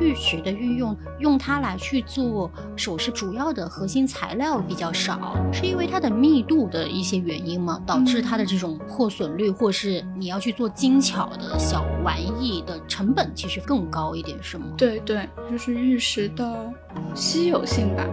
玉石的运用，用它来去做首饰主要的核心材料比较少，是因为它的密度的一些原因吗？导致它的这种破损率，或是你要去做精巧的小玩意的成本其实更高一点，是吗？对对，就是玉石的稀有性吧。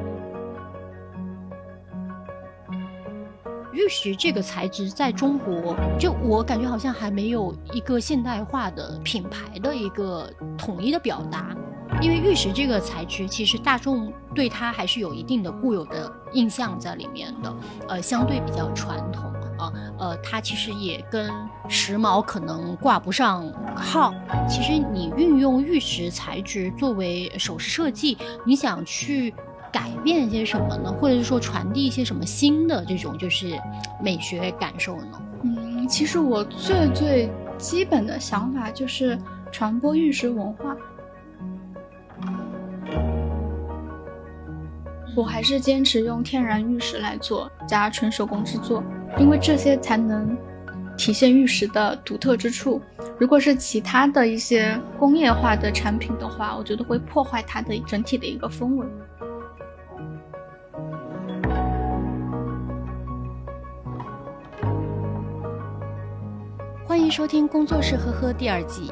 玉石这个材质在中国，就我感觉好像还没有一个现代化的品牌的一个统一的表达。因为玉石这个材质，其实大众对它还是有一定的固有的印象在里面的，呃，相对比较传统啊，呃，它其实也跟时髦可能挂不上号。其实你运用玉石材质作为首饰设计，你想去。改变一些什么呢？或者是说传递一些什么新的这种就是美学感受呢？嗯，其实我最最基本的想法就是传播玉石文化。我还是坚持用天然玉石来做，加纯手工制作，因为这些才能体现玉石的独特之处。如果是其他的一些工业化的产品的话，我觉得会破坏它的整体的一个氛围。欢迎收听《工作室呵呵》第二季。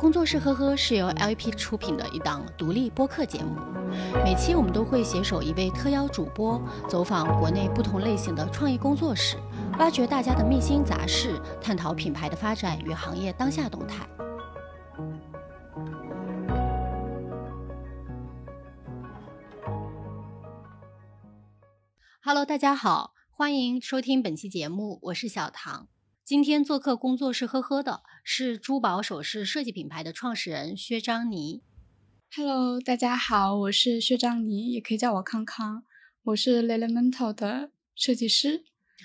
工作室呵呵是由 LP 出品的一档独立播客节目。每期我们都会携手一位特邀主播，走访国内不同类型的创意工作室，挖掘大家的秘辛杂事，探讨品牌的发展与行业当下动态。Hello，大家好，欢迎收听本期节目，我是小唐。今天做客工作室呵呵的是珠宝首饰设计品牌的创始人薛章妮。Hello，大家好，我是薛章妮，也可以叫我康康。我是 Lelemental 的设计师。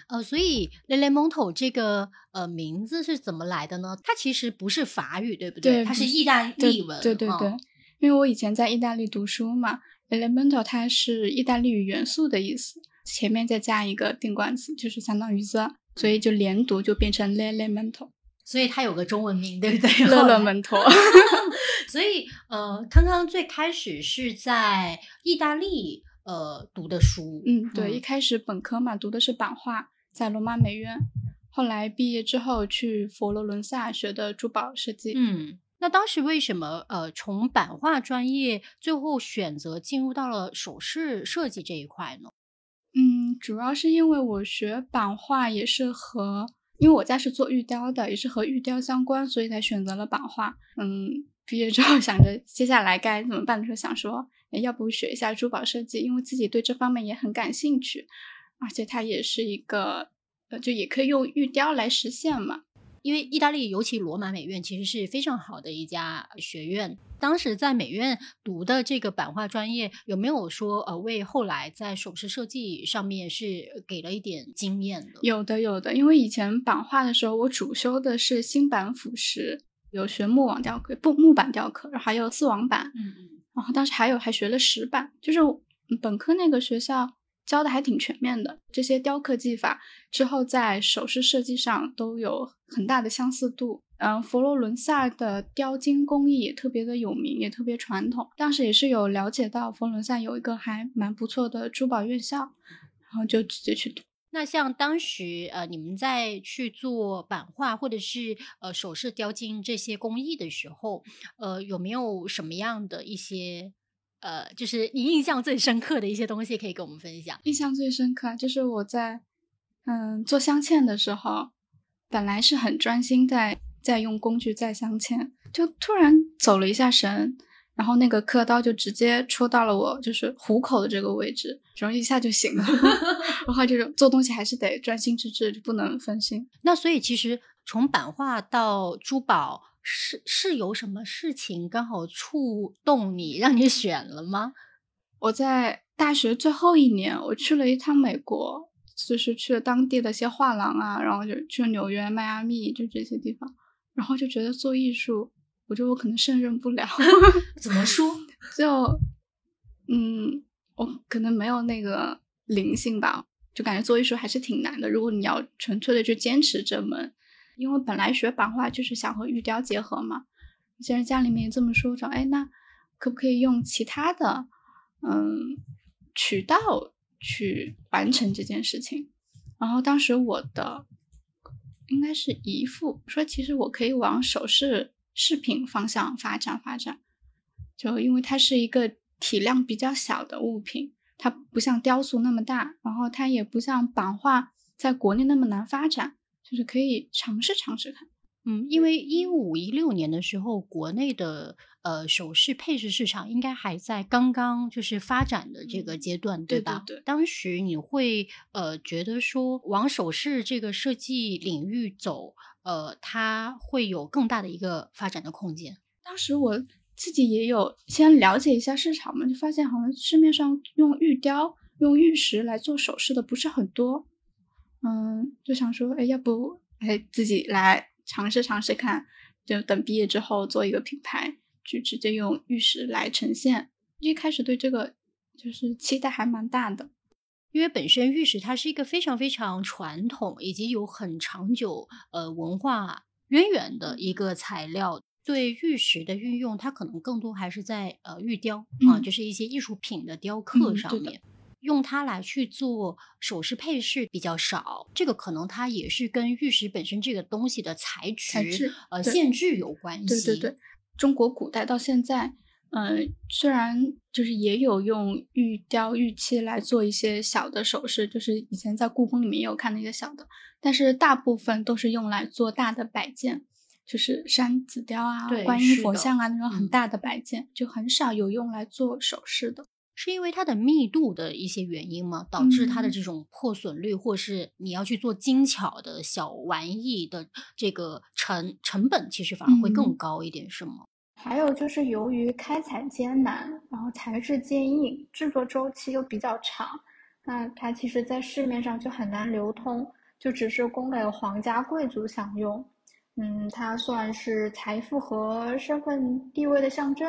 呃，所以 Lelemental 这个呃名字是怎么来的呢？它其实不是法语，对不对？对，它是意大利文。对对对，因为我以前在意大利读书嘛，Lelemental 它是意大利语元素的意思，前面再加一个定冠词，就是相当于 the。所以就连读就变成 Le Le Mental，所以它有个中文名，对不对？Le Le Mental。所以呃，康康最开始是在意大利呃读的书，嗯，对，一开始本科嘛读的是版画，在罗马美院，后来毕业之后去佛罗伦萨学的珠宝设计。嗯，那当时为什么呃从版画专业最后选择进入到了首饰设计这一块呢？嗯，主要是因为我学版画也是和，因为我家是做玉雕的，也是和玉雕相关，所以才选择了版画。嗯，毕业之后 想着接下来该怎么办的时候，想说，要不学一下珠宝设计，因为自己对这方面也很感兴趣，而且它也是一个，呃，就也可以用玉雕来实现嘛。因为意大利，尤其罗马美院，其实是非常好的一家学院。当时在美院读的这个版画专业，有没有说呃，为后来在首饰设计上面是给了一点经验的？有的，有的。因为以前版画的时候，我主修的是新版腐蚀，有学木网雕刻、不木板雕刻，还有丝网板。嗯嗯。然后当时还有还学了石板，就是本科那个学校。教的还挺全面的，这些雕刻技法之后在首饰设计上都有很大的相似度。嗯，佛罗伦萨的雕金工艺也特别的有名，也特别传统。当时也是有了解到佛罗伦萨有一个还蛮不错的珠宝院校，然后就直接去读。那像当时呃你们在去做版画或者是呃首饰雕金这些工艺的时候，呃有没有什么样的一些？呃，就是你印象最深刻的一些东西，可以跟我们分享。印象最深刻就是我在嗯做镶嵌的时候，本来是很专心在在用工具在镶嵌，就突然走了一下神，然后那个刻刀就直接戳到了我就是虎口的这个位置，然后一下就醒了。然后这种做东西还是得专心致志，就不能分心。那所以其实从版画到珠宝。是是有什么事情刚好触动你，让你选了吗？我在大学最后一年，我去了一趟美国，就是去了当地的一些画廊啊，然后就去了纽约、迈阿密，就这些地方，然后就觉得做艺术，我觉得我可能胜任不了。怎么说？就嗯，我可能没有那个灵性吧，就感觉做艺术还是挺难的。如果你要纯粹的去坚持这门。因为本来学版画就是想和玉雕结合嘛，既然家里面这么说说，哎，那可不可以用其他的嗯渠道去完成这件事情？然后当时我的应该是姨父说，其实我可以往首饰饰品方向发展发展，就因为它是一个体量比较小的物品，它不像雕塑那么大，然后它也不像版画在国内那么难发展，就是可以尝试尝试看。嗯，因为一五一六年的时候，国内的呃首饰配饰市场应该还在刚刚就是发展的这个阶段，对吧？对对当时你会呃觉得说往首饰这个设计领域走，呃，它会有更大的一个发展的空间。当时我自己也有先了解一下市场嘛，就发现好像市面上用玉雕、用玉石来做首饰的不是很多。嗯，就想说，哎，要不哎自己来。尝试尝试看，就等毕业之后做一个品牌，去直接用玉石来呈现。一开始对这个就是期待还蛮大的，因为本身玉石它是一个非常非常传统以及有很长久呃文化渊源的一个材料。对玉石的运用，它可能更多还是在呃玉雕啊，就是一些艺术品的雕刻上面。用它来去做首饰配饰比较少，这个可能它也是跟玉石本身这个东西的材质呃限制有关系。对对对，中国古代到现在，嗯，虽然就是也有用玉雕玉器来做一些小的首饰，就是以前在故宫里面也有看那些小的，但是大部分都是用来做大的摆件，就是山子雕啊、观音佛像啊那种很大的摆件，就很少有用来做首饰的。是因为它的密度的一些原因吗？导致它的这种破损率，或是你要去做精巧的小玩意的这个成成本，其实反而会更高一点，是吗？还有就是由于开采艰难，然后材质坚硬，制作周期又比较长，那它其实在市面上就很难流通，就只是供给皇家贵族享用。嗯，它算是财富和身份地位的象征，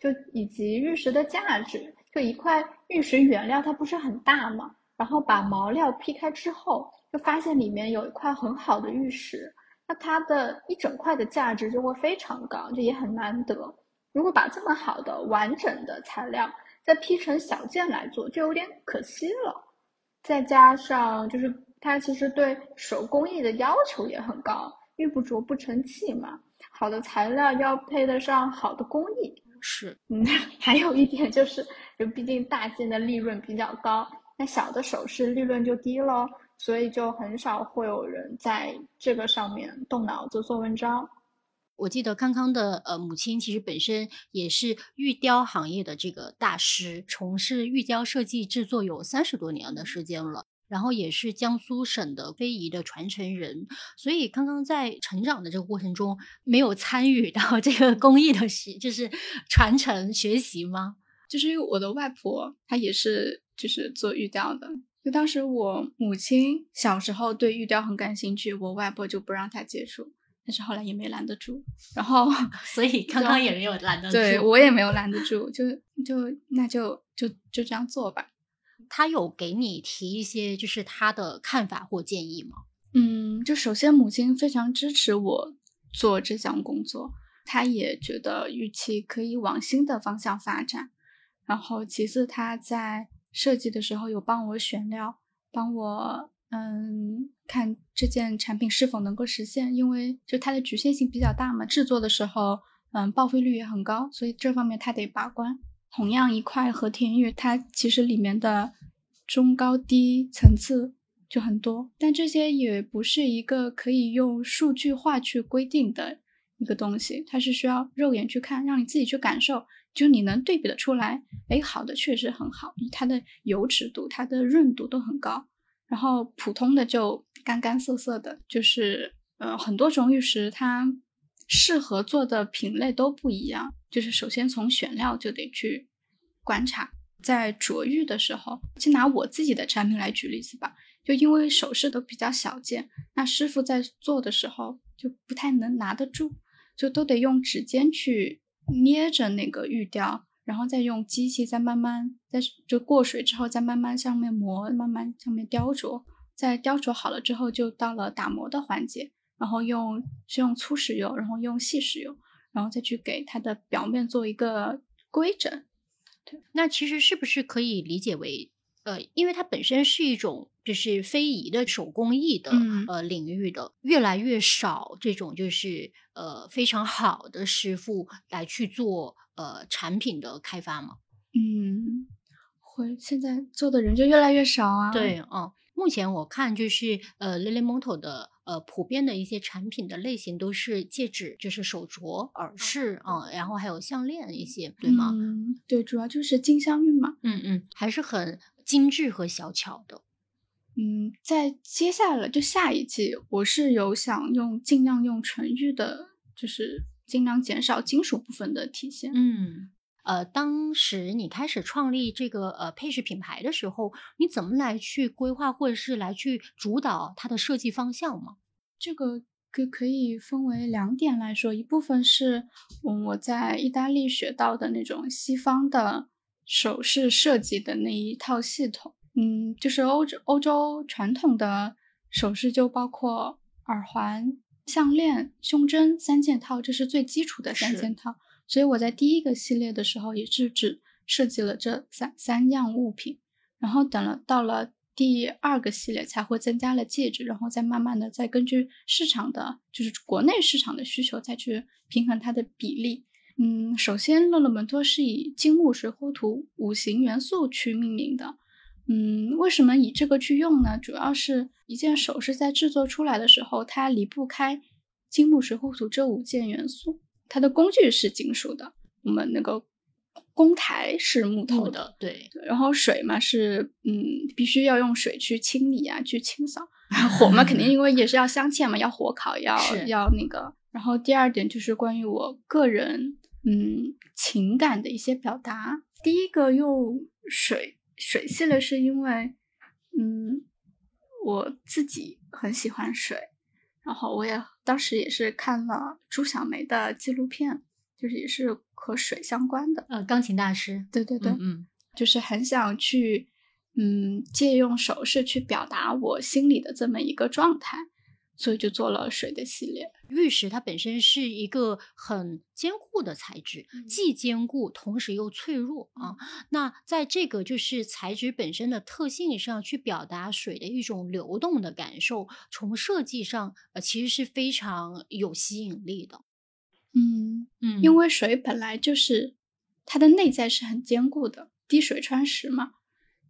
就以及玉石的价值。就一块玉石原料，它不是很大嘛？然后把毛料劈开之后，就发现里面有一块很好的玉石，那它的一整块的价值就会非常高，就也很难得。如果把这么好的完整的材料再劈成小件来做，就有点可惜了。再加上就是它其实对手工艺的要求也很高，玉不琢不成器嘛，好的材料要配得上好的工艺。是，嗯，还有一点就是，毕竟大件的利润比较高，那小的首饰利润就低喽，所以就很少会有人在这个上面动脑子做文章。我记得康康的呃母亲其实本身也是玉雕行业的这个大师，从事玉雕设计制作有三十多年的时间了。然后也是江苏省的非遗的传承人，所以刚刚在成长的这个过程中，没有参与到这个工艺的学，就是传承学习吗？就是因为我的外婆她也是就是做玉雕的，就当时我母亲小时候对玉雕很感兴趣，我外婆就不让她接触，但是后来也没拦得住，然后 所以刚刚也没有拦得住，对我也没有拦得住，就就那就就就这样做吧。他有给你提一些就是他的看法或建议吗？嗯，就首先母亲非常支持我做这项工作，她也觉得玉器可以往新的方向发展。然后其次，他在设计的时候有帮我选料，帮我嗯看这件产品是否能够实现，因为就它的局限性比较大嘛，制作的时候嗯报废率也很高，所以这方面他得把关。同样一块和田玉，它其实里面的中高低层次就很多，但这些也不是一个可以用数据化去规定的一个东西，它是需要肉眼去看，让你自己去感受，就你能对比的出来，哎，好的确实很好，它的油脂度、它的润度都很高，然后普通的就干干涩涩的，就是呃很多种玉石它。适合做的品类都不一样，就是首先从选料就得去观察，在琢玉的时候，就拿我自己的产品来举例子吧。就因为首饰都比较小件，那师傅在做的时候就不太能拿得住，就都得用指尖去捏着那个玉雕，然后再用机器再慢慢在就过水之后再慢慢上面磨，慢慢上面雕琢，在雕琢好了之后，就到了打磨的环节。然后用是用粗石油，然后用细石油，然后再去给它的表面做一个规整。对那其实是不是可以理解为，呃，因为它本身是一种就是非遗的手工艺的、嗯呃领域的，越来越少这种就是呃非常好的师傅来去做呃产品的开发嘛？嗯，会现在做的人就越来越少啊。对，嗯，目前我看就是呃 Lily Moto 的呃普遍的一些产品的类型都是戒指，就是手镯、耳饰啊、然后还有项链一些，对吗？嗯，对，主要就是金镶玉嘛。嗯嗯，还是很精致和小巧的。嗯，在接下来就下一季，我是有想用尽量用纯玉的，就是尽量减少金属部分的体现。嗯，呃，当时你开始创立这个呃配饰品牌的时候，你怎么来去规划或者是来去主导它的设计方向吗？这个可可以分为两点来说，一部分是嗯我在意大利学到的那种西方的首饰设计的那一套系统，嗯，就是欧洲欧洲传统的首饰就包括耳环、项链、胸针三件套，这是最基础的三件套。所以我在第一个系列的时候也是只设计了这三三样物品，然后等了到了第二个系列才会增加了戒指，然后再慢慢的再根据市场的就是国内市场的需求再去平衡它的比例。嗯，首先乐乐门托是以金木水火土五行元素去命名的。嗯，为什么以这个去用呢？主要是一件首饰在制作出来的时候，它离不开金木水火土这五件元素。它的工具是金属的，我们那个工台是木头的，对然后水嘛是嗯，必须要用水去清理啊，去清扫。火嘛，肯定因为也是要镶嵌嘛，要火烤，要要那个。然后第二点就是关于我个人嗯情感的一些表达。第一个用水水系列是因为嗯我自己很喜欢水，然后我也当时也是看了朱小梅的纪录片，就是也是和水相关的。呃，钢琴大师，对对对，嗯嗯就是很想去，嗯，借用手势去表达我心里的这么一个状态，所以就做了水的系列。玉石它本身是一个很坚固的材质，嗯既坚固同时又脆弱啊。那在这个就是材质本身的特性上去表达水的一种流动的感受，从设计上呃其实是非常有吸引力的。嗯，嗯因为水本来就是它的内在是很坚固的，滴水穿石嘛，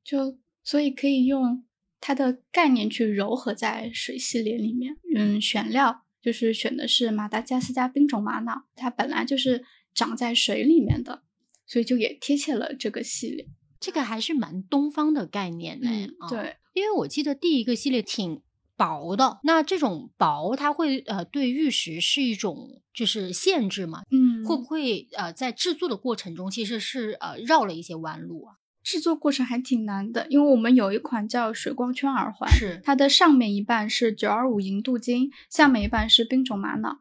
就所以可以用它的概念去糅合在水系列里面。嗯，选料就是选的是马达加斯加冰种玛瑙，它本来就是长在水里面的，所以就也贴切了这个系列。这个还是蛮东方的概念呢、啊，嗯对，因为我记得第一个系列挺薄的，那这种薄它会呃对玉石是一种就是限制嘛？嗯会不会呃在制作的过程中其实是呃绕了一些弯路啊？制作过程还挺难的，因为我们有一款叫水光圈耳环，是它的上面一半是九二五银镀金，下面一半是冰种玛瑙。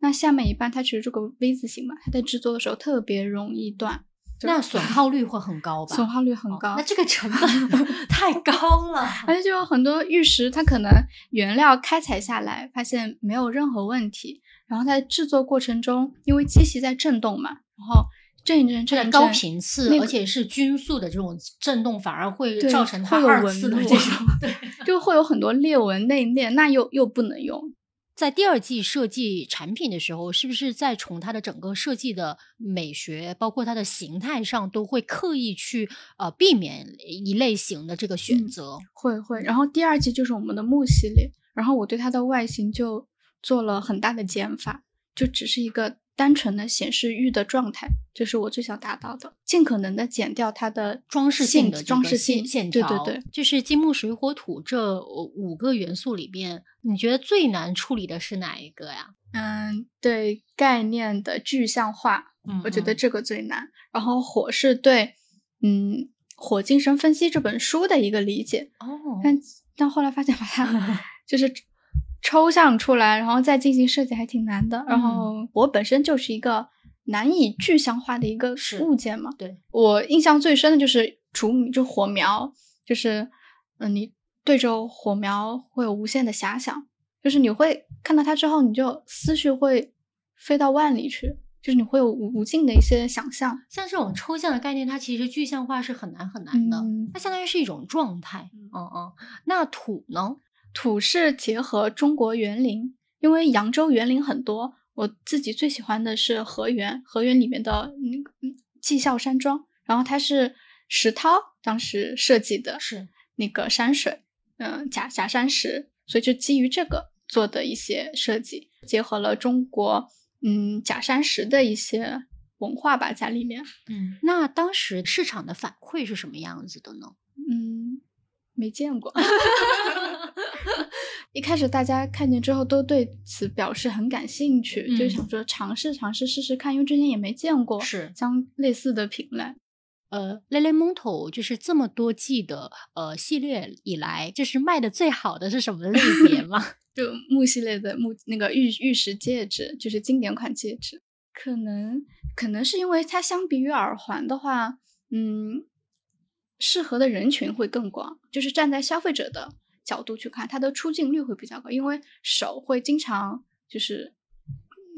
那下面一半它其实这个 V 字形嘛，它在制作的时候特别容易断，那损耗率会很高 吧？损耗率很哦高。那这个成本 太高了。而且就有很多玉石，它可能原料开采下来发现没有任何问题，然后在制作过程中，因为机器在震动嘛，然后震一震，震高频次，那个而且是均速的这种震动，反而会造成它会有纹二次的路这种对。就会有很多裂纹内裂，那又又不能用。在第二季设计产品的时候，是不是在从它的整个设计的美学，包括它的形态上，都会刻意去呃避免一类型的这个选嗯择？会会，然后第二季就是我们的木系列，然后我对它的外形就做了很大的减法，就只是一个单纯的显示玉的状态，这是我最想达到的，尽可能的减掉它的装饰性的装饰性线条，对对对，就是金木水火土这五个元素里边，你觉得最难处理的是哪一个呀？嗯，对概念的具象化，我觉得这个最难。然后火是对，嗯，《火精神分析》这本书的一个理解，哦，但但后来发现把它 就是抽象出来，然后再进行设计还挺难的。然后我本身就是一个难以具象化的一个物件嘛，对，我印象最深的就是竹米，就火苗，就是嗯、你对着火苗会有无限的遐想，就是你会看到它之后，你就思绪会飞到万里去，就是你会有无无尽的一些想象。像这种抽象的概念，它其实具象化是很难很难的，嗯它相当于是一种状态。嗯嗯，那土呢？土是结合中国园林，因为扬州园林很多，我自己最喜欢的是河源，河源里面的那个嗯绩效山庄，然后它是石涛当时设计的，是那个山水，嗯、假假山石，所以就基于这个做的一些设计，结合了中国嗯假山石的一些文化吧在里面，嗯，那当时市场的反馈是什么样子的呢？嗯，没见过。一开始大家看见之后都对此表示很感兴趣，嗯就想说尝试尝试试试看，因为之前也没见过是相类似的品类。呃 l e l e m o n t o 就是这么多季的呃系列以来，就是卖的最好的是什么类别吗？就木系列的木那个玉玉石戒指，就是经典款戒指，可能可能是因为它相比于耳环的话，嗯，适合的人群会更广，就是站在消费者的角度去看，它的出镜率会比较高，因为手会经常就是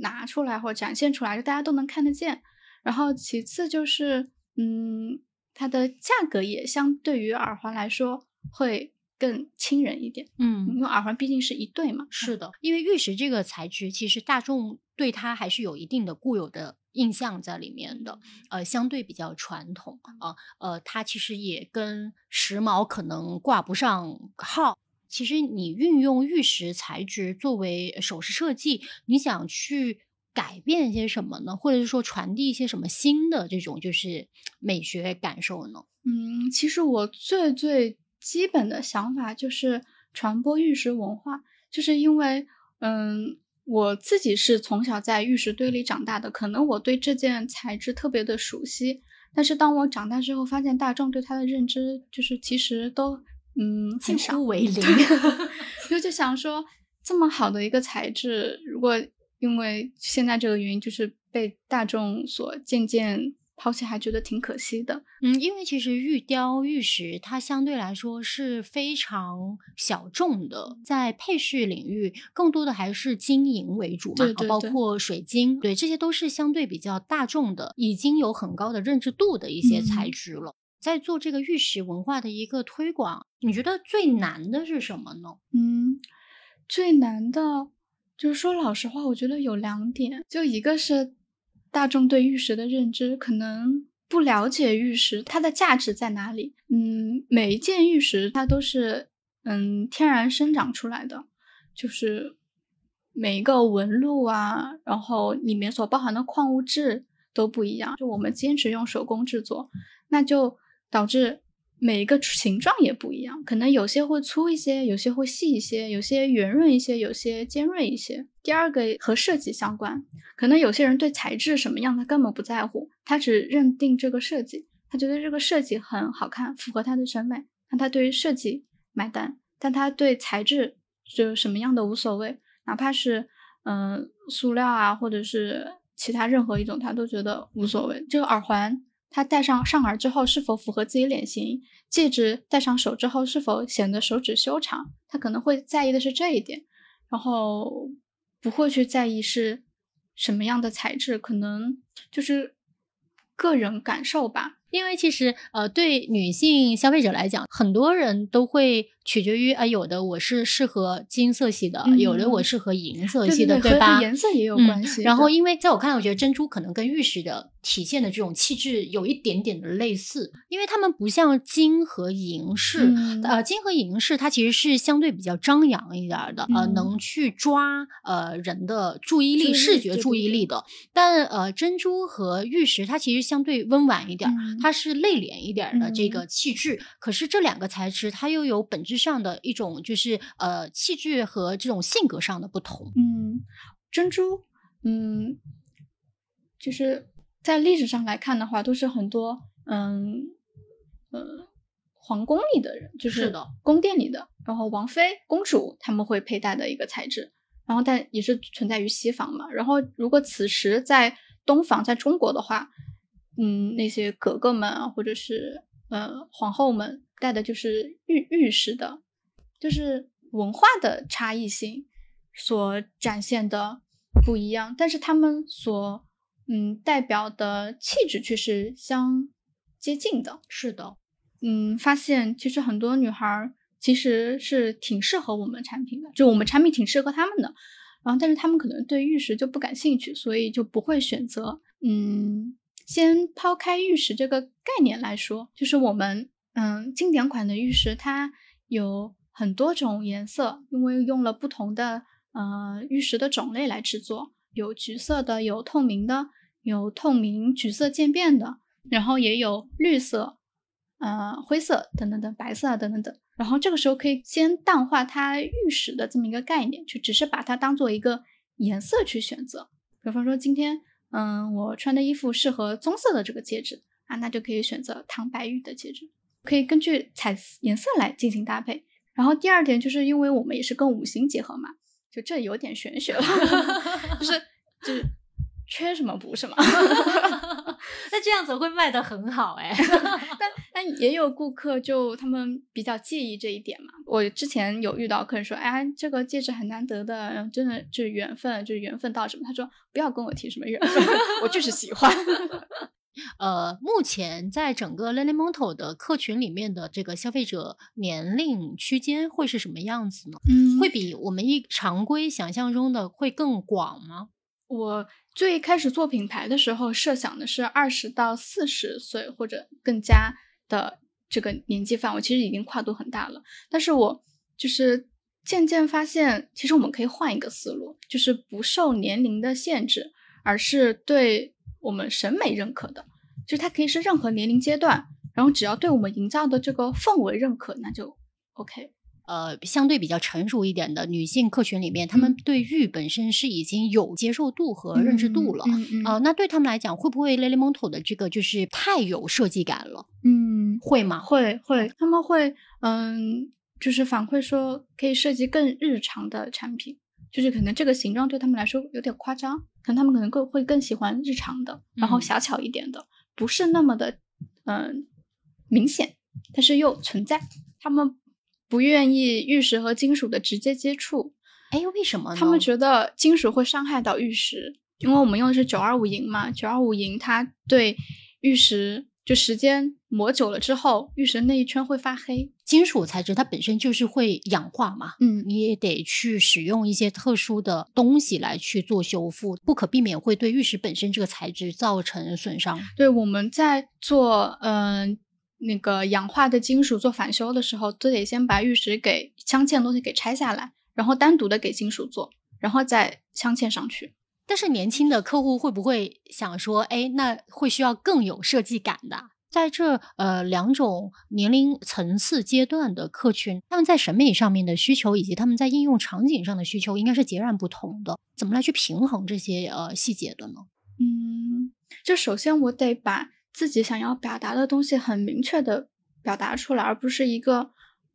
拿出来或者展现出来，就大家都能看得见。然后其次就是，嗯，它的价格也相对于耳环来说会更亲人一点。嗯因为耳环毕竟是一对嘛。是的，因为玉石这个材质，其实大众对它还是有一定的固有的印象在里面的，呃，相对比较传统啊，呃，它其实也跟时髦可能挂不上号。其实你运用玉石材质作为首饰设计，你想去改变一些什么呢？或者是说传递一些什么新的这种就是美学感受呢？嗯，其实我最最基本的想法就是传播玉石文化，就是因为，嗯，我自己是从小在玉石堆里长大的，可能我对这件材质特别的熟悉，但是当我长大之后，发现大众对它的认知就是其实都，嗯，近很少乎为零。就就想说，这么好的一个材质，如果因为现在这个原因，就是被大众所渐渐抛弃，还觉得挺可惜的。嗯，因为其实玉雕、玉石它相对来说是非常小众的，在配饰领域，更多的还是金银为主嘛，对对对包括水晶，对，这些都是相对比较大众的，已经有很高的认知度的一些材嗯质了。在做这个玉石文化的一个推广，你觉得最难的是什么呢？嗯，最难的就是说老实话，我觉得有两点，就一个是大众对玉石的认知可能不了解玉石它的价值在哪里。嗯，每一件玉石它都是嗯天然生长出来的，就是每一个纹路啊，然后里面所包含的矿物质都不一样。就我们坚持用手工制作，那就导致每一个形状也不一样，可能有些会粗一些，有些会细一些，有些圆润一些，有些尖锐一些。第二个和设计相关，可能有些人对材质什么样他根本不在乎，他只认定这个设计，他觉得这个设计很好看，符合他的审美，那他对于设计买单，但他对材质就什么样的无所谓，哪怕是嗯、塑料啊，或者是其他任何一种，他都觉得无所谓。这个耳环。它戴上上耳之后是否符合自己脸型？戒指戴上手之后是否显得手指修长？他可能会在意的是这一点，然后不会去在意是什么样的材质，可能就是个人感受吧。因为其实呃，对女性消费者来讲，很多人都会取决于啊、有的我是适合金色系的，嗯有的我适合银色系的，对吧？和颜色也有嗯关系。然后，因为在我看来，我觉得珍珠可能跟玉石的体现的这种气质有一点点的类似，因为它们不像金和银饰，嗯呃，金和银饰它其实是相对比较张扬一点儿的，呃，嗯能去抓呃人的注意力、视觉注意力的。但呃，珍珠和玉石它其实相对温婉一点它是内敛一点儿的这嗯个气质。可是这两个材质它又有本质上的一种就是呃气质和这种性格上的不同。嗯，珍珠，嗯，就是在历史上来看的话，都是很多嗯呃皇宫里的人，就是宫殿里的，然后王妃、公主他们会佩戴的一个材质，然后但也是存在于西方嘛。然后如果此时在东方，在中国的话，嗯，那些格格们啊，或者是呃皇后们戴的就是玉玉石的，就是文化的差异性所展现的不一样，但是他们所嗯，代表的气质却是相接近的。是的，嗯，发现其实很多女孩儿其实是挺适合我们产品的，就我们产品挺适合她们的。然后，但是她们可能对玉石就不感兴趣，所以就不会选择。嗯，先抛开玉石这个概念来说，就是我们嗯经典款的玉石，它有很多种颜色，因为用了不同的呃玉石的种类来制作，有橘色的，有透明的。有透明、橘色渐变的，然后也有绿色、呃灰色等等等，白色啊等等等。然后这个时候可以先淡化它玉石的这么一个概念，就只是把它当做一个颜色去选择。比方说今天，嗯，我穿的衣服适合棕色的这个戒指啊，那就可以选择糖白玉的戒指，可以根据彩颜色来进行搭配。然后第二点就是因为我们也是跟五行结合嘛，就这有点玄学了，就是就是。缺什么补什么，那这样子会卖的很好哎。但但也有顾客就他们比较介意这一点嘛。我之前有遇到客人说，哎，这个戒指很难得的，真的就是缘分，就是缘分到什么？他说不要跟我提什么缘分，我就是喜欢。呃，目前在整个 Lily Monto 的客群里面的这个消费者年龄区间会是什么样子呢？嗯，会比我们一常规想象中的会更广吗？我最开始做品牌的时候，设想的是二十到四十岁或者更加的这个年纪范围，其实已经跨度很大了。但是我就是渐渐发现，其实我们可以换一个思路，就是不受年龄的限制，而是对我们审美认可的，就是它可以是任何年龄阶段，然后只要对我们营造的这个氛围认可，那就 OK。呃，相对比较成熟一点的女性客群里面，她们对玉本身是已经有接受度和认知度了。呃，那对他们来讲，会不会 Lily Monto 的这个就是太有设计感了？嗯，会吗？会会，他们会嗯，就是反馈说可以设计更日常的产品，就是可能这个形状对他们来说有点夸张，可能他们可能更会更喜欢日常的，然后小巧一点的，不是那么的嗯明显，但是又存在。他们。不愿意玉石和金属的直接接触，哎，为什么？他们觉得金属会伤害到玉石，因为我们用的是九二五银嘛，九二五银它对玉石就时间磨久了之后，玉石那一圈会发黑。金属材质它本身就是会氧化嘛，嗯，你也得去使用一些特殊的东西来去做修复，不可避免会对玉石本身这个材质造成损伤。对，我们在做，嗯。那个氧化的金属做返修的时候，都得先把玉石给镶嵌的东西给拆下来，然后单独的给金属做，然后再镶嵌上去。但是年轻的客户会不会想说，哎，那会需要更有设计感的？在这呃两种年龄层次阶段的客群，他们在审美上面的需求以及他们在应用场景上的需求，应该是截然不同的。怎么来去平衡这些呃细节的呢？嗯，就首先我得把。自己想要表达的东西很明确的表达出来，而不是一个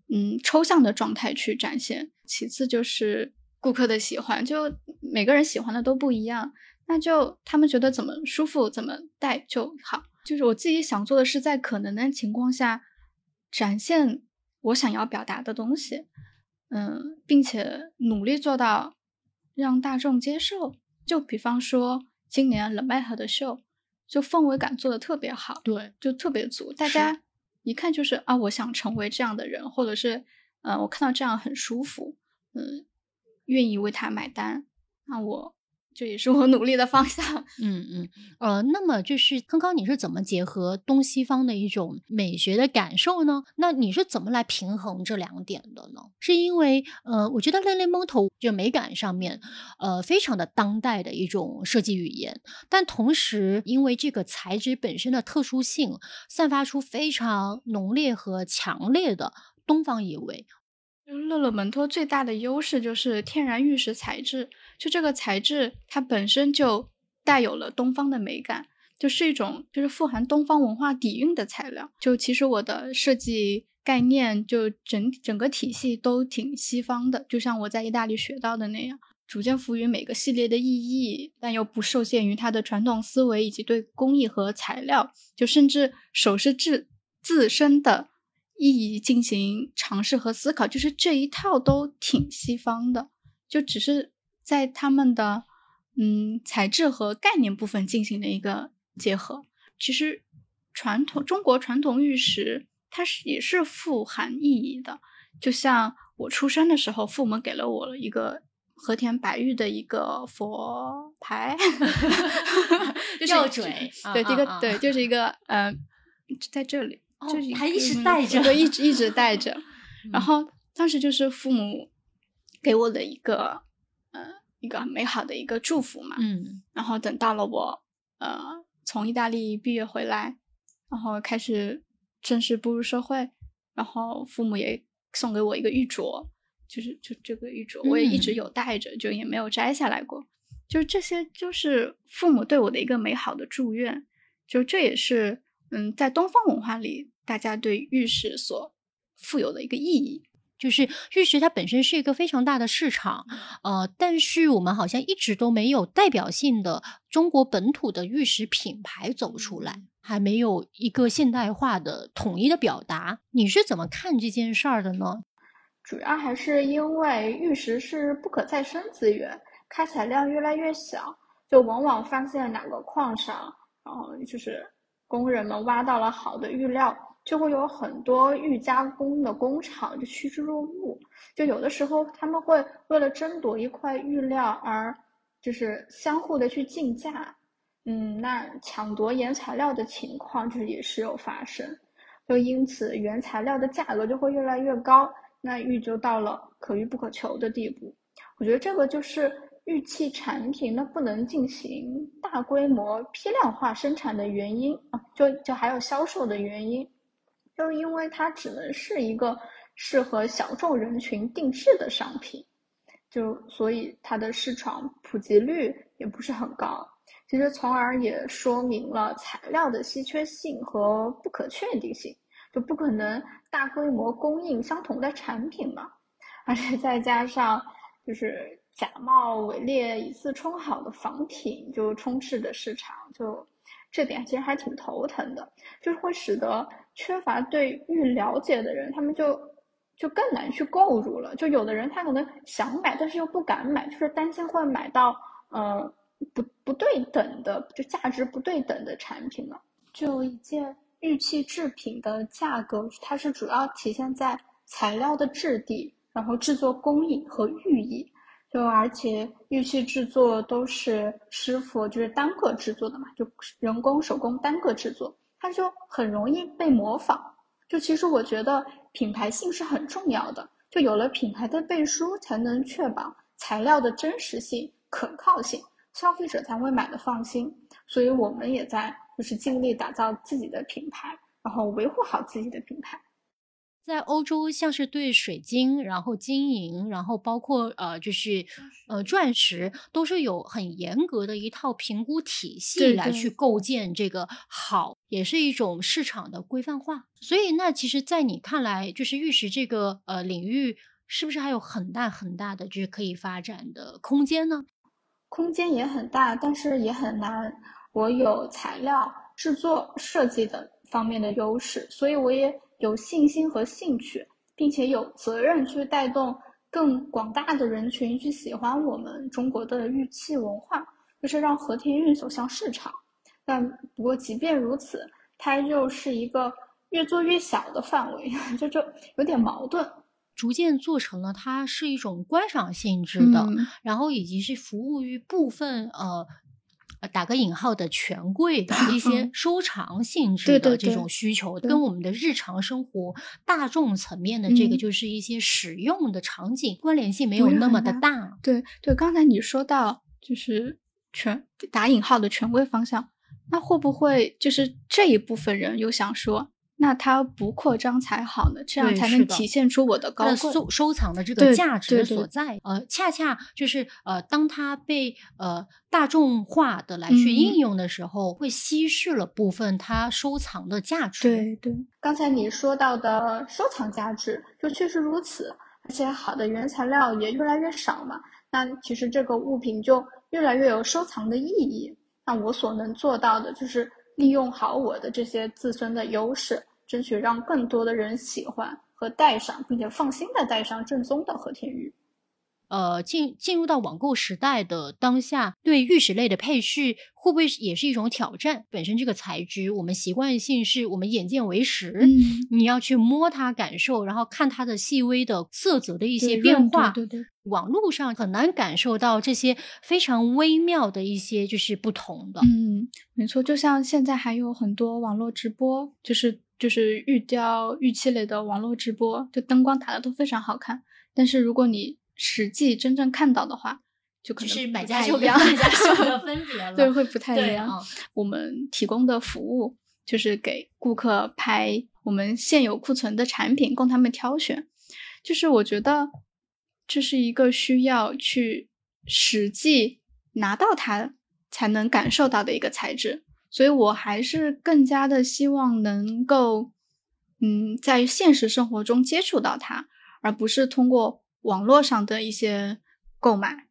嗯抽象的状态去展现。其次就是顾客的喜欢，就每个人喜欢的都不一样，那就他们觉得怎么舒服怎么戴就好。就是我自己想做的是在可能的情况下展现我想要表达的东西，嗯，并且努力做到让大众接受。就比方说今年 Le m a 的秀。就氛围感做的特别好，对，就特别足，大家一看就是啊，我想成为这样的人，或者是，嗯，我看到这样很舒服，嗯，愿意为他买单，那我。这也是我努力的方向。嗯嗯，呃，那么就是康康，你是怎么结合东西方的一种美学的感受呢？那你是怎么来平衡这两点的呢？是因为呃，我觉得 Lily Monto 就美感上面，呃，非常的当代的一种设计语言，但同时因为这个材质本身的特殊性，散发出非常浓烈和强烈的东方意味。乐乐门托最大的优势就是天然玉石材质，就这个材质它本身就带有了东方的美感，就是一种就是富含东方文化底蕴的材料。就其实我的设计概念就整整个体系都挺西方的，就像我在意大利学到的那样，逐渐赋予每个系列的意义，但又不受限于它的传统思维以及对工艺和材料，就甚至首饰制自身的。意义进行尝试和思考，就是这一套都挺西方的，就只是在他们的嗯材质和概念部分进行了一个结合。其实传统中国传统玉石它是也是富含意义的，就像我出生的时候，父母给了我一个和田白玉的一个佛牌，就是吊坠，对，啊一个对，就是一个呃，在这里，哦就是还一直嗯带着对，一直一直带着。然嗯后当时就是父母给我的一个呃一个很美好的一个祝福嘛。嗯然后等到了我呃从意大利毕业回来，然后开始正式步入社会，然后父母也送给我一个玉镯，就是就这个玉镯我也一直嗯有戴着，就也没有摘下来过。就是这些，就是父母对我的一个美好的祝愿。就这也是嗯，在东方文化里，大家对玉石所富有的一个意义。就是玉石它本身是一个非常大的市场，呃，但是我们好像一直都没有代表性的中国本土的玉石品牌走出来，还没有一个现代化的统一的表达。你是怎么看这件事儿的呢？主要还是因为玉石是不可再生资源，开采量越来越小，就往往发现哪个矿上，然后就是工人们挖到了好的玉料，就会有很多玉加工的工厂就趋之若鹜。就有的时候他们会为了争夺一块玉料而就是相互的去竞价，嗯，那抢夺原材料的情况就是也时有发生。就因此原材料的价格就会越来越高，那玉就到了可遇不可求的地步。我觉得这个就是玉器产品那不能进行大规模批量化生产的原因啊，就就还有销售的原因，就因为它只能是一个适合小众人群定制的商品，就所以它的市场普及率也不是很高。其实，从而也说明了材料的稀缺性和不可确定性，就不可能大规模供应相同的产品嘛。而且再加上就是假冒伪劣、以次充好的仿品就充斥着市场，就这点其实还挺头疼的，就是会使得缺乏对玉了解的人，他们就就更难去购入了。就有的人他可能想买，但是又不敢买，就是担心会买到呃。不不对等的，就价值不对等的产品了。就一件玉器制品的价格，它是主要体现在材料的质地，然后制作工艺和寓意。就而且玉器制作都是师傅就是单个制作的嘛，就人工手工单个制作，它就很容易被模仿。就其实我觉得品牌性是很重要的，就有了品牌的背书，才能确保材料的真实性、可靠性。消费者才会买的放心，所以我们也在就是尽力打造自己的品牌，然后维护好自己的品牌。在欧洲，像是对水晶，然后金银，然后包括呃，就是呃钻石，都是有很严格的一套评估体系来去构建这个好，也是一种市场的规范化。所以，那其实，在你看来，就是玉石这个呃领域，是不是还有很大很大的就是可以发展的空间呢？空间也很大，但是也很难。我有材料制作、设计等方面的优势，所以我也有信心和兴趣，并且有责任去带动更广大的人群去喜欢我们中国的玉器文化，就是让和田玉走向市场。但不过，即便如此，它就是一个越做越小的范围，就就有点矛盾。逐渐做成了它是一种观赏性质的，嗯然后以及是服务于部分呃。呃打个引号的权贵的一些 收藏性质的这种需求，对跟我们的日常生活大众层面的这个嗯就是一些使用的场景关联性没有那么的大。对对，刚才你说到就是权打引号的权贵方向，那会不会就是这一部分人又想说，那它不扩张才好呢？这样才能体现出我的高贵。收收藏的这个价值所在，呃，恰恰就是呃，当它被呃大众化的来去嗯应用的时候，会稀释了部分它收藏的价值。对对，刚才你说到的收藏价值，就确实如此，而且好的原材料也越来越少嘛。那其实这个物品就越来越有收藏的意义。那我所能做到的就是利用好我的这些自身的优势，争取让更多的人喜欢和戴上，并且放心的戴上正宗的和田玉。呃进进入到网购时代的当下，对玉石类的配饰会不会也是一种挑战？本身这个材质，我们习惯性是我们眼见为实，嗯，你要去摸它感受，然后看它的细微的色泽的一些变化。对对对，网络上很难感受到这些非常微妙的一些就是不同的。嗯，没错，就像现在还有很多网络直播，就是就是玉雕、玉器类的网络直播，就灯光打的都非常好看。但是如果你实际真正看到的话，就可能是买家秀跟卖家秀的分别了。对，会不太一样。我们提供的服务就是给顾客拍我们现有库存的产品，供他们挑选。就是我觉得这是一个需要去实际拿到它才能感受到的一个材质，所以我还是更加的希望能够，嗯，在现实生活中接触到它，而不是通过网络上的一些购买。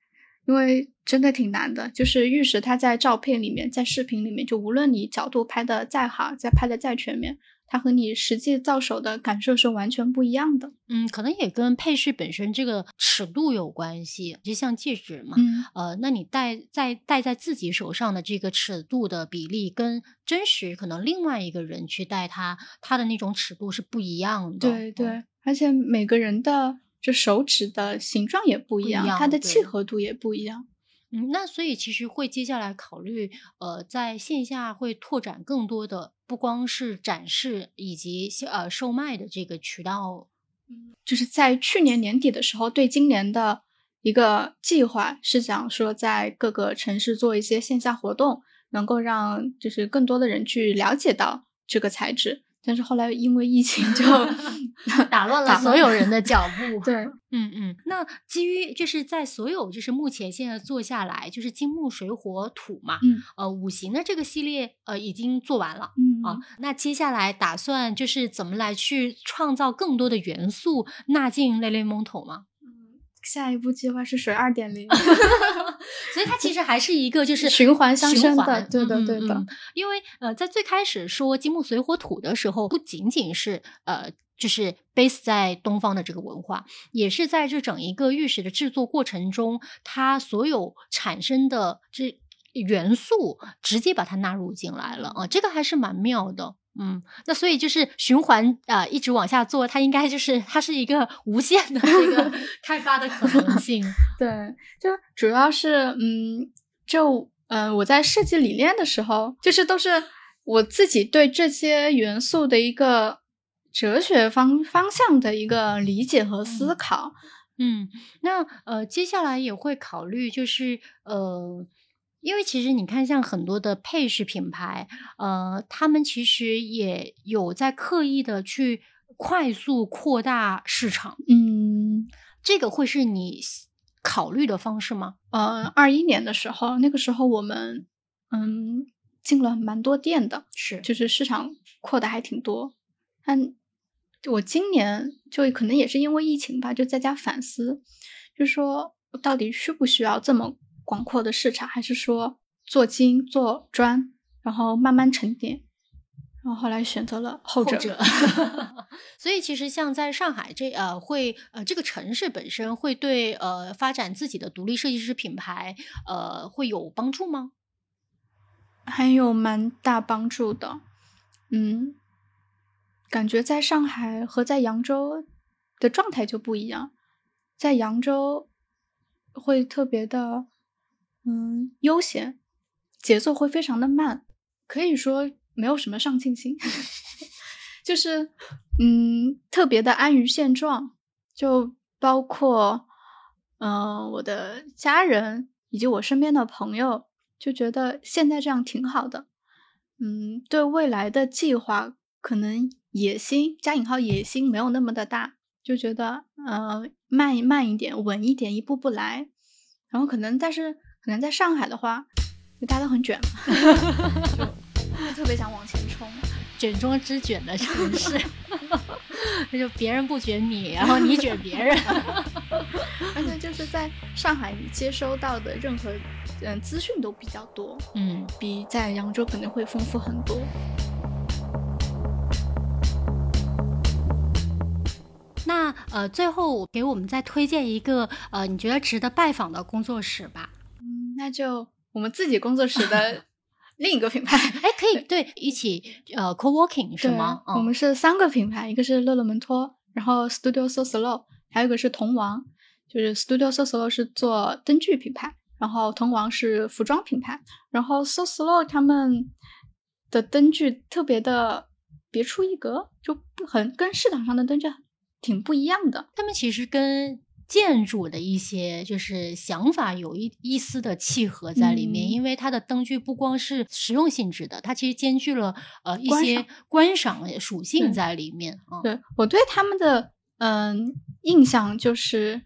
因为真的挺难的，就是玉石它在照片里面，在视频里面，就无论你角度拍的再好，再拍的再全面，它和你实际到手的感受是完全不一样的。嗯，可能也跟配饰本身这个尺度有关系，就像戒指嘛，嗯，呃，那你戴在戴在自己手上的这个尺度的比例，跟真实可能另外一个人去戴它，它的那种尺度是不一样的。嗯对对，而且每个人的这手指的形状也不一样，一样它的契合度也不一样。嗯，那所以其实会接下来考虑，呃，在线下会拓展更多的，不光是展示以及呃售卖的这个渠道。就是在去年年底的时候，对今年的一个计划是想说，在各个城市做一些线下活动，能够让就是更多的人去了解到这个材质。但是后来因为疫情就 打乱了所有人的脚步。对，嗯嗯，那基于就是在所有就是目前现在做下来，就是金木水火土嘛，嗯呃，五行的这个系列呃已经做完了。嗯啊，那接下来打算就是怎么来去创造更多的元素纳进雷雷蒙头吗？下一步计划是水二点零，所以它其实还是一个就是循环相生的对的对的嗯因为呃，在最开始说金木水火土的时候，不仅仅是呃。就是 base 在东方的这个文化，也是在这整一个玉石的制作过程中，它所有产生的这元素，直接把它纳入进来了啊，这个还是蛮妙的。嗯，那所以就是循环啊、呃一直往下做，它应该就是它是一个无限的这个 开发的可能性。对，就主要是嗯，就嗯、呃我在设计理念的时候，就是都是我自己对这些元素的一个哲学方方向的一个理解和思考。嗯，那呃，接下来也会考虑，就是呃，因为其实你看，像很多的配饰品牌，呃，他们其实也有在刻意的去快速扩大市场，嗯，这个会是你考虑的方式吗？呃，二一年的时候，那个时候我们嗯进了蛮多店的，是就是市场扩的还挺多。但我今年就可能也是因为疫情吧，就在家反思，就说我到底需不需要这么广阔的市场，还是说做精做专，然后慢慢沉淀。然后后来选择了后者。所以其实像在上海这呃会呃这个城市本身会对呃发展自己的独立设计师品牌呃会有帮助吗？还有蛮大帮助的，嗯，感觉在上海和在扬州的状态就不一样，在扬州会特别的，嗯，悠闲，节奏会非常的慢，可以说没有什么上进心，就是，嗯，特别的安于现状，就包括，嗯、我的家人以及我身边的朋友。就觉得现在这样挺好的，嗯，对未来的计划可能野心加引号野心没有那么的大，就觉得呃慢慢一点，稳一点，一步步来。然后可能但是可能在上海的话，就大家都很卷嘛，就就特别想往前冲。卷中之卷的城市，那 就别人不卷你，然后你卷别人。而且就是在上海，你接收到的任何嗯资讯都比较多，嗯，比在扬州可能会丰富很多。那呃，最后给我们再推荐一个呃，你觉得值得拜访的工作室吧？嗯，那就我们自己工作室的 另一个品牌。哎，可以对一起呃 co-working 是吗？我们是三个品牌，一个是乐乐门托，然后 Studio So Slow，还有一个是童王。就是 Studio So Slow 是做灯具品牌，然后童王是服装品牌，然后 So Slow 他们的灯具特别的别出一格，就很跟市场上的灯具挺不一样的。他们其实跟建筑的一些就是想法有一一丝的契合在里面，因为它的灯具不光是实用性质的，它其实兼具了呃一些观赏属性在里面啊。对我对他们的嗯印象就是。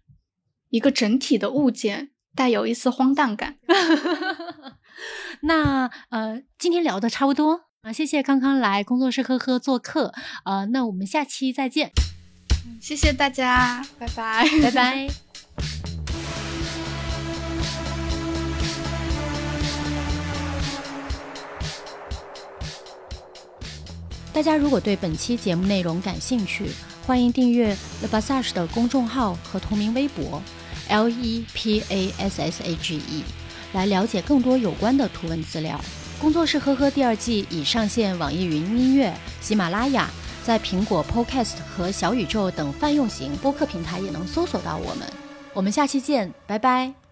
一个整体的物件带有一丝荒诞感。那呃，今天聊的差不多啊，谢谢康康来工作室呵呵做客呃，那我们下期再见。谢谢大家，拜拜，拜拜。大家如果对本期节目内容感兴趣，欢迎订阅 The Passage 的公众号和同名微博。L E P A S S A G E，来了解更多有关的图文资料。工作室呵呵第二季已上线网易云音乐、喜马拉雅，在苹果 Podcast 和小宇宙等泛用型播客平台也能搜索到我们。我们下期见，拜拜。